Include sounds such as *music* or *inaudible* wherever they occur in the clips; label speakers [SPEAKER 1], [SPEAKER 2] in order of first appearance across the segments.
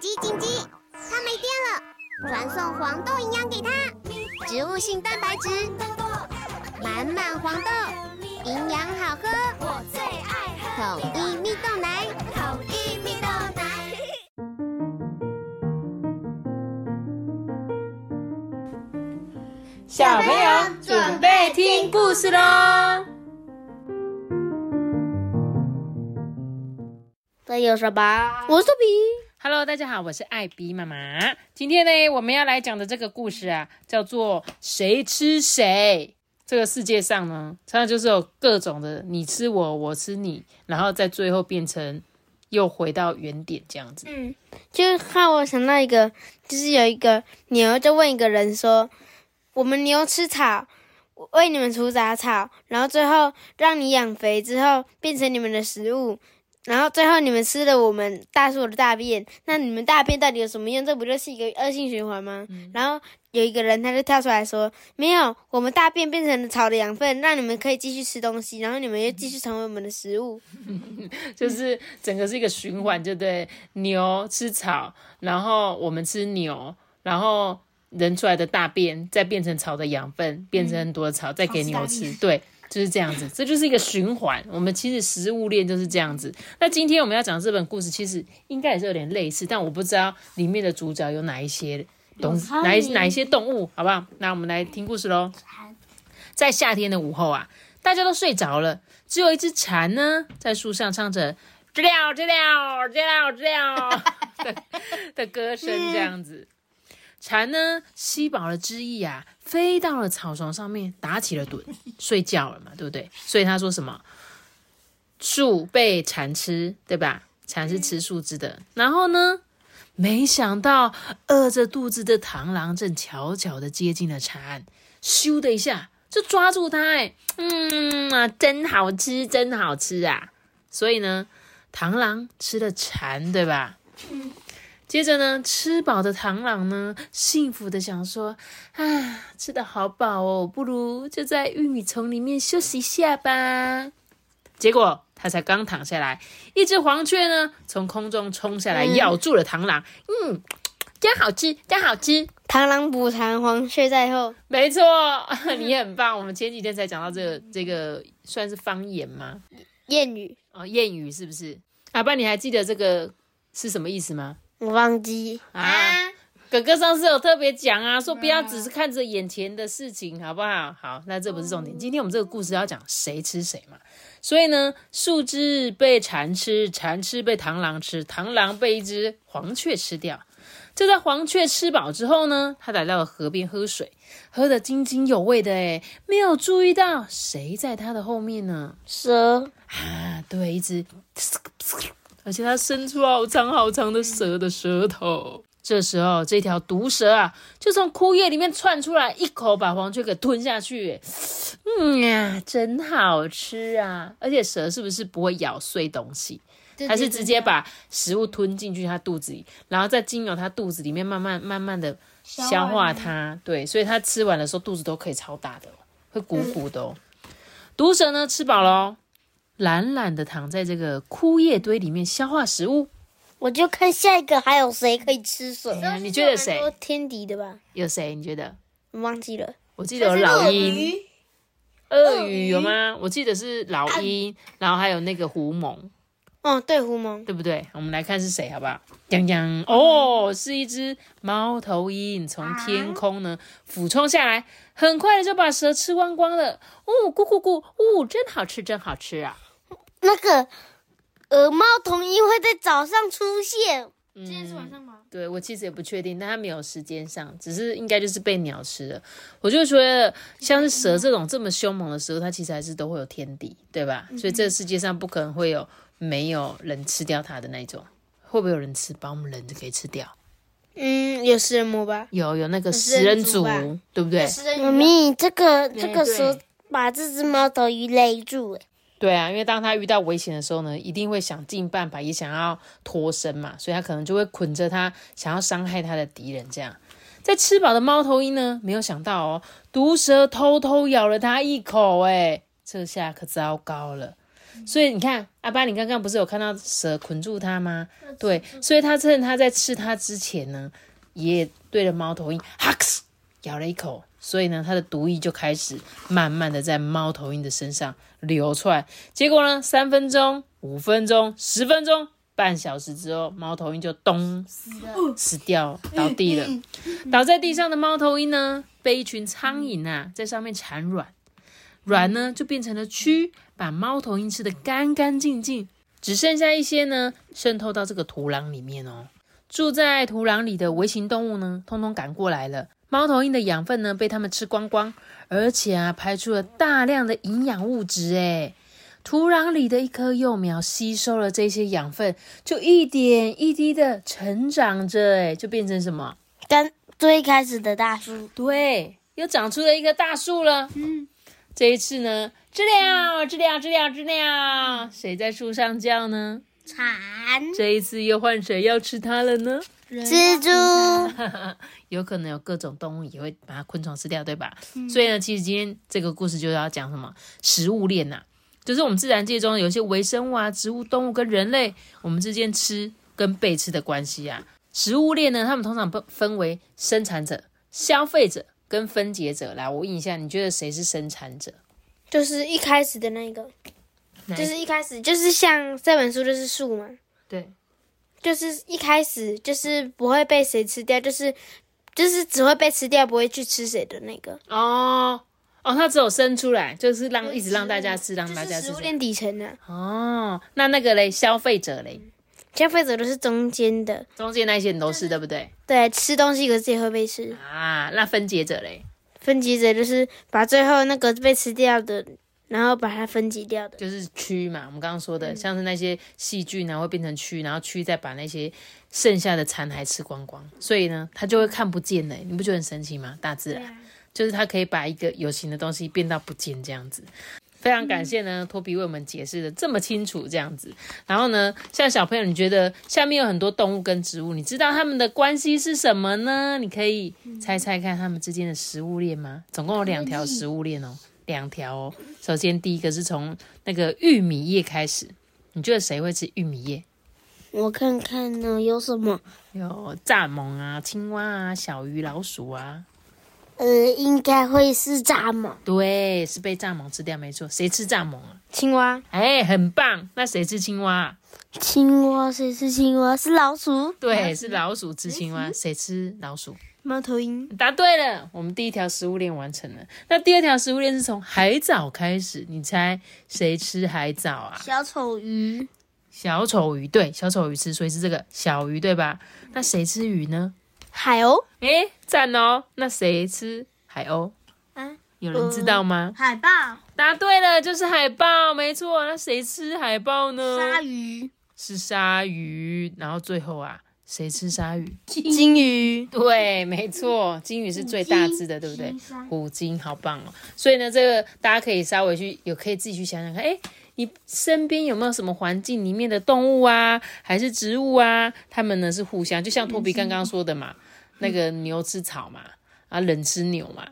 [SPEAKER 1] 紧急紧急！它没电了，传送黄豆营养给它，植物性蛋白质，满满黄豆，营养好喝，我最爱喝统一蜜豆奶，统一蜜豆奶。
[SPEAKER 2] 小朋友准备听故事喽！
[SPEAKER 3] 这有什么？
[SPEAKER 4] 我是豆比，
[SPEAKER 2] Hello，大家好，我是艾比妈妈。今天呢，我们要来讲的这个故事啊，叫做“谁吃谁”。这个世界上呢，常常就是有各种的你吃我，我吃你，然后在最后变成又回到原点这样子。
[SPEAKER 3] 嗯，就让我想到一个，就是有一个牛就问一个人说：“我们牛吃草，我为你们除杂草，然后最后让你养肥之后变成你们的食物，然后最后你们吃了我们大树的大便，那你们大便到底有什么用？这不就是一个恶性循环吗？”然后有一个人他就跳出来说：“没有，我们大便变成了草的养分，让你们可以继续吃东西，然后你们又继续成为我们的食物。*laughs*
[SPEAKER 2] 就是整个是一个循环，对不对？牛吃草，然后我们吃牛，然后人出来的大便再变成草的养分，变成很多的草，再给牛吃，对。就是这样子，这就是一个循环。我们其实食物链就是这样子。那今天我们要讲这本故事，其实应该也是有点类似，但我不知道里面的主角有哪一些东哪一哪一些动物，好不好？那我们来听故事喽。在夏天的午后啊，大家都睡着了，只有一只蝉呢在树上唱着“知了知了知了知了”的 *laughs* 的歌声，这样子。蝉呢吸饱了汁液啊，飞到了草丛上面，打起了盹，睡觉了嘛，对不对？所以他说什么？树被蝉吃，对吧？蝉是吃树枝的。然后呢，没想到饿着肚子的螳螂正悄悄的接近了蝉，咻的一下就抓住它，哎，嗯啊，真好吃，真好吃啊！所以呢，螳螂吃了蝉，对吧？接着呢，吃饱的螳螂呢，幸福的想说：“啊，吃的好饱哦，不如就在玉米丛里面休息一下吧。”结果他才刚躺下来，一只黄雀呢从空中冲下来，咬住了螳螂。嗯，真好吃，真好吃。
[SPEAKER 3] 螳螂捕蝉，黄雀在后。
[SPEAKER 2] 没错，*laughs* 你很棒。我们前几天才讲到这个，这个算是方言吗？
[SPEAKER 3] 谚语
[SPEAKER 2] 哦，谚语是不是？阿爸，你还记得这个是什么意思吗？
[SPEAKER 3] 我忘记
[SPEAKER 2] 啊，哥哥上次有特别讲啊，说不要只是看着眼前的事情，好不好？好，那这不是重点。今天我们这个故事要讲谁吃谁嘛，所以呢，树枝被蝉吃，蝉吃被螳螂吃，螳螂被一只黄雀吃掉。就在黄雀吃饱之后呢，它来到了河边喝水，喝得津津有味的诶，没有注意到谁在它的后面呢？
[SPEAKER 3] 蛇
[SPEAKER 2] 啊，对，一只，*laughs* 而且它伸出好长好长的蛇的舌头。这时候，这条毒蛇啊，就从枯叶里面窜出来，一口把黄雀给吞下去。嗯呀，真好吃啊！而且蛇是不是不会咬碎东西？它是直接把食物吞进去它肚子里，然后再经由它肚子里面慢慢慢慢的消化它。对，所以它吃完的时候肚子都可以超大的，会鼓鼓的哦。毒蛇呢，吃饱了哦。懒懒的躺在这个枯叶堆里面消化食物。
[SPEAKER 4] 我就看下一个还有谁可以吃水。
[SPEAKER 2] 哎呀你觉得谁？
[SPEAKER 3] 天敌的吧？
[SPEAKER 2] 有谁？你觉得？
[SPEAKER 3] 我忘记了。
[SPEAKER 2] 我记得有老鹰、鳄鱼有吗？我记得是老鹰，然后还有那个狐獴，
[SPEAKER 3] 哦，对，狐獴。
[SPEAKER 2] 对不对？我们来看是谁，好不好？泱泱哦，是一只猫头鹰从天空呢俯冲下来，很快的就把蛇吃光光了。哦，咕咕咕，哦，真好吃，真好吃啊！
[SPEAKER 4] 那个呃猫头鹰会在早上出现，
[SPEAKER 3] 今天是晚上吗？
[SPEAKER 2] 对我其实也不确定，但它没有时间上，只是应该就是被鸟吃了。我就觉得像是蛇这种这么凶猛的时候，它其实还是都会有天敌，对吧？所以这个世界上不可能会有没有人吃掉它的那种。会不会有人吃，把我们人给吃掉？
[SPEAKER 3] 嗯，有食人魔吧？
[SPEAKER 2] 有有那个
[SPEAKER 3] 食
[SPEAKER 2] 食人族
[SPEAKER 3] 人族，
[SPEAKER 2] 对不对？
[SPEAKER 4] 妈咪，这个这个蛇把这只猫头鹰勒住，哎，
[SPEAKER 2] 对啊，因为当他遇到危险的时候呢，一定会想尽办法，也想要脱身嘛，所以他可能就会捆着他，想要伤害他的敌人。这样，在吃饱的猫头鹰呢，没有想到哦，毒蛇偷偷咬了他一口，哎，这下可糟糕了。所以你看，阿巴，你刚刚不是有看到蛇捆住它吗？对，所以他趁他在吃它之前呢，也对着猫头鹰哈克咬了一口，所以呢，它的毒液就开始慢慢的在猫头鹰的身上流出来。结果呢，三分钟、五分钟、十分钟、半小时之后，猫头鹰就咚死掉倒地了。倒在地上的猫头鹰呢，被一群苍蝇啊在上面产卵。卵呢就变成了蛆，把猫头鹰吃的干干净净，只剩下一些呢渗透到这个土壤里面哦。住在土壤里的微型动物呢，通通赶过来了。猫头鹰的养分呢被它们吃光光，而且啊排出了大量的营养物质。诶土壤里的一棵幼苗吸收了这些养分，就一点一滴的成长着，诶就变成什么？
[SPEAKER 4] 跟最开始的大树，
[SPEAKER 2] 对，又长出了一棵大树了。嗯。这一次呢，知了，知了，知了，知了，谁在树上叫呢？
[SPEAKER 4] 蝉。
[SPEAKER 2] 这一次又换谁要吃它了呢？
[SPEAKER 4] 蜘蛛。*laughs*
[SPEAKER 2] 有可能有各种动物也会把它昆虫吃掉，对吧？所以呢，其实今天这个故事就要讲什么食物链呐，就是我们自然界中有一些微生物啊、植物、动物跟人类我们之间吃跟被吃的关系啊。食物链呢，它们通常分分为生产者、消费者。跟分解者来，我问一下，你觉得谁是生产者？
[SPEAKER 3] 就是一开始的那个，就是一开始，就是像这本书就是树嘛，
[SPEAKER 2] 对，
[SPEAKER 3] 就是一开始就是不会被谁吃掉，就是就是只会被吃掉，不会去吃谁的那个。
[SPEAKER 2] 哦哦，它只有生出来，就是让一直让大家吃，让大家吃。
[SPEAKER 3] 食物链底层的。
[SPEAKER 2] 哦，那那个嘞，消费者嘞。
[SPEAKER 3] 消费者都是中间的，
[SPEAKER 2] 中间那些人都是对不对？
[SPEAKER 3] 对，吃东西可是也会被吃
[SPEAKER 2] 啊。那分解者嘞？
[SPEAKER 3] 分解者就是把最后那个被吃掉的，然后把它分解掉的，
[SPEAKER 2] 就是蛆嘛。我们刚刚说的，像是那些细菌呢，会变成蛆，然后蛆再把那些剩下的残骸吃光光，所以呢，它就会看不见嘞。你不觉得很神奇吗？大自然就是它可以把一个有形的东西变到不见这样子。非常感谢呢，托比为我们解释的这么清楚，这样子。然后呢，像小朋友，你觉得下面有很多动物跟植物，你知道它们的关系是什么呢？你可以猜猜看它们之间的食物链吗？总共有两条食物链哦，两条哦。首先第一个是从那个玉米叶开始，你觉得谁会吃玉米叶？
[SPEAKER 4] 我看看呢，有什么？
[SPEAKER 2] 有蚱蜢啊，青蛙啊，小鱼、老鼠啊。
[SPEAKER 4] 呃，应该会是蚱蜢。
[SPEAKER 2] 对，是被蚱蜢吃掉，没错。谁吃蚱蜢啊？
[SPEAKER 3] 青蛙。
[SPEAKER 2] 哎，很棒。那谁吃青蛙？
[SPEAKER 4] 青蛙谁吃青蛙？是老鼠。
[SPEAKER 2] 对，是老鼠吃青蛙。谁吃老鼠？
[SPEAKER 3] 猫头鹰。
[SPEAKER 2] 答对了，我们第一条食物链完成了。那第二条食物链是从海藻开始，你猜谁吃海藻啊？
[SPEAKER 4] 小丑鱼。
[SPEAKER 2] 小丑鱼，对，小丑鱼吃，所以是这个小鱼，对吧？那谁吃鱼呢？
[SPEAKER 4] 海鸥，
[SPEAKER 2] 哎，赞哦！那谁吃海鸥？啊，有人知道吗？
[SPEAKER 4] 海豹，
[SPEAKER 2] 答对了，就是海豹，没错。那谁吃海豹呢？
[SPEAKER 4] 鲨鱼，
[SPEAKER 2] 是鲨鱼。然后最后啊，谁吃鲨鱼？
[SPEAKER 3] 金鱼，
[SPEAKER 2] 对，没错，金鱼是最大只的，对不对？虎鲸，好棒哦！所以呢，这个大家可以稍微去，有可以自己去想想看，哎，你身边有没有什么环境里面的动物啊，还是植物啊？它们呢是互相，就像托比刚刚说的嘛。那个牛吃草嘛，啊，人吃牛嘛，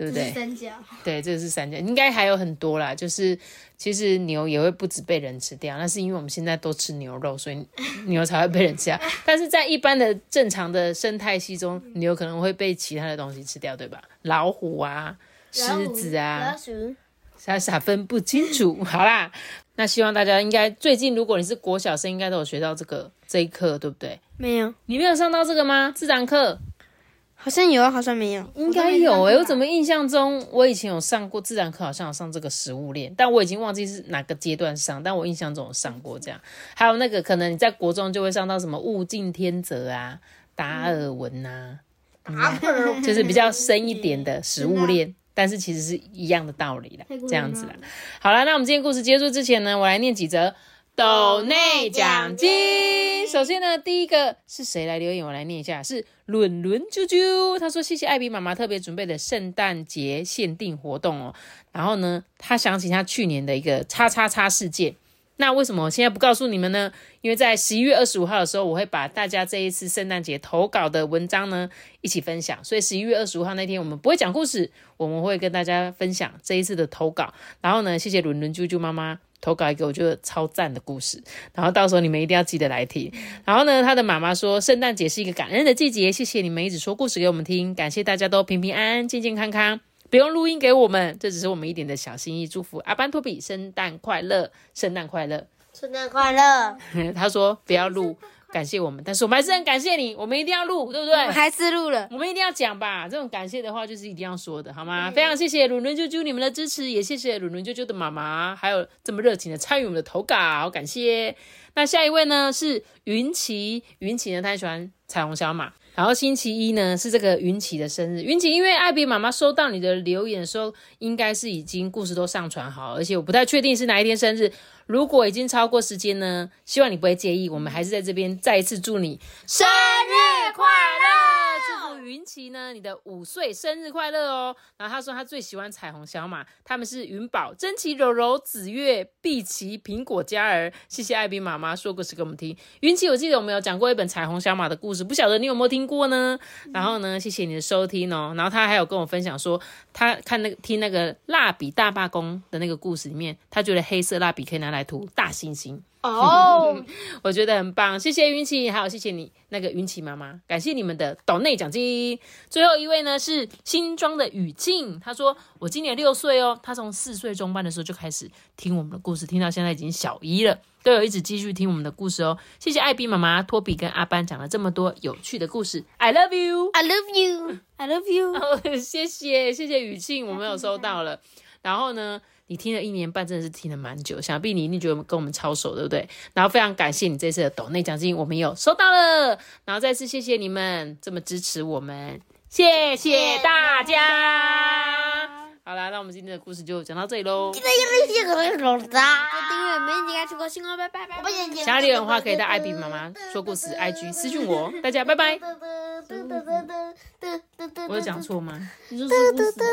[SPEAKER 2] 对不对？
[SPEAKER 3] 三角。*laughs*
[SPEAKER 2] 对，这个是三角，应该还有很多啦。就是其实牛也会不止被人吃掉，那是因为我们现在都吃牛肉，所以牛才会被人吃掉。但是在一般的正常的生态系中，牛可能会被其他的东西吃掉，对吧？老虎啊，狮子啊，
[SPEAKER 4] 老鼠，
[SPEAKER 2] 傻傻分不清楚。好啦，那希望大家应该最近，如果你是国小生，应该都有学到这个这一课，对不对？
[SPEAKER 3] 没有，
[SPEAKER 2] 你没有上到这个吗？自然课？
[SPEAKER 3] 好像有，好像没有，
[SPEAKER 2] 应该有诶。我怎么印象中，我以前有上过自然课，好像有上这个食物链，但我已经忘记是哪个阶段上。但我印象中有上过这样。还有那个，可能你在国中就会上到什么物竞天择啊、达尔文呐，就是比较深一点的食物链，但是其实是一样的道理啦，这样子啦。好了，那我们今天故事结束之前呢，我来念几则。斗内奖金，首先呢，第一个是谁来留言？我来念一下，是伦伦啾啾。他说：“谢谢艾比妈妈特别准备的圣诞节限定活动哦。”然后呢，他想起他去年的一个叉叉叉事件。那为什么现在不告诉你们呢？因为在十一月二十五号的时候，我会把大家这一次圣诞节投稿的文章呢一起分享。所以十一月二十五号那天，我们不会讲故事，我们会跟大家分享这一次的投稿。然后呢，谢谢伦伦啾啾妈妈。投稿一个我觉得超赞的故事，然后到时候你们一定要记得来听。然后呢，他的妈妈说，圣诞节是一个感恩的季节，谢谢你们一直说故事给我们听，感谢大家都平平安安、健健康康，不用录音给我们，这只是我们一点的小心意，祝福阿班托比圣诞快乐，圣诞快乐。
[SPEAKER 4] 圣诞快乐！*laughs*
[SPEAKER 2] 他说不要录，感谢我们，但是我们还是很感谢你，我们一定要录，对不对？
[SPEAKER 3] 还是录了。
[SPEAKER 2] 我们一定要讲吧，这种感谢的话就是一定要说的，好吗？非常谢谢伦伦啾啾你们的支持，也谢谢伦伦啾啾的妈妈，还有这么热情的参与我们的投稿，感谢。那下一位呢是云奇，云奇呢他很喜欢彩虹小马，然后星期一呢是这个云奇的生日，云奇因为艾比妈妈收到你的留言的时候，应该是已经故事都上传好，而且我不太确定是哪一天生日。如果已经超过时间呢，希望你不会介意。我们还是在这边再一次祝你生日快乐，云奇呢你的五岁生日快乐哦。然后他说他最喜欢彩虹小马，他们是云宝、珍奇、柔柔、紫月、碧琪、苹果嘉儿。谢谢艾比妈妈说故事给我们听。云奇，我记得我们有讲过一本彩虹小马的故事，不晓得你有没有听过呢？然后呢，谢谢你的收听哦。然后他还有跟我分享说，他看那个听那个蜡笔大罢工的那个故事里面，他觉得黑色蜡笔可以拿来涂大猩猩。
[SPEAKER 3] 哦，
[SPEAKER 2] 我觉得很棒，谢谢云奇，还有谢谢你那个云奇妈妈，感谢你们的岛内奖金。最后一位呢是新庄的雨静，她说我今年六岁哦，她从四岁中班的时候就开始听我们的故事，听到现在已经小一了，都有一直继续听我们的故事哦。谢谢艾比妈妈、托比跟阿班讲了这么多有趣的故事，I love
[SPEAKER 3] you，I love you, I love you。
[SPEAKER 2] 哦，*laughs* 谢谢谢谢雨静，我们有收到了。然后呢，你听了一年半，真的是听了蛮久，想必你一定觉得跟我们超熟，对不对？然后非常感谢你这次的抖内奖金，我们有收到了。然后再次谢谢你们这么支持我们，谢谢大家。好啦，那我们今天的故事就讲到这里喽。
[SPEAKER 3] 订阅每一集该出国新哦，拜拜拜拜。
[SPEAKER 2] 想要留言的话，可以到艾比妈妈说故事 IG 私讯我。大家拜拜。我有讲错吗？
[SPEAKER 3] 你说说故事吧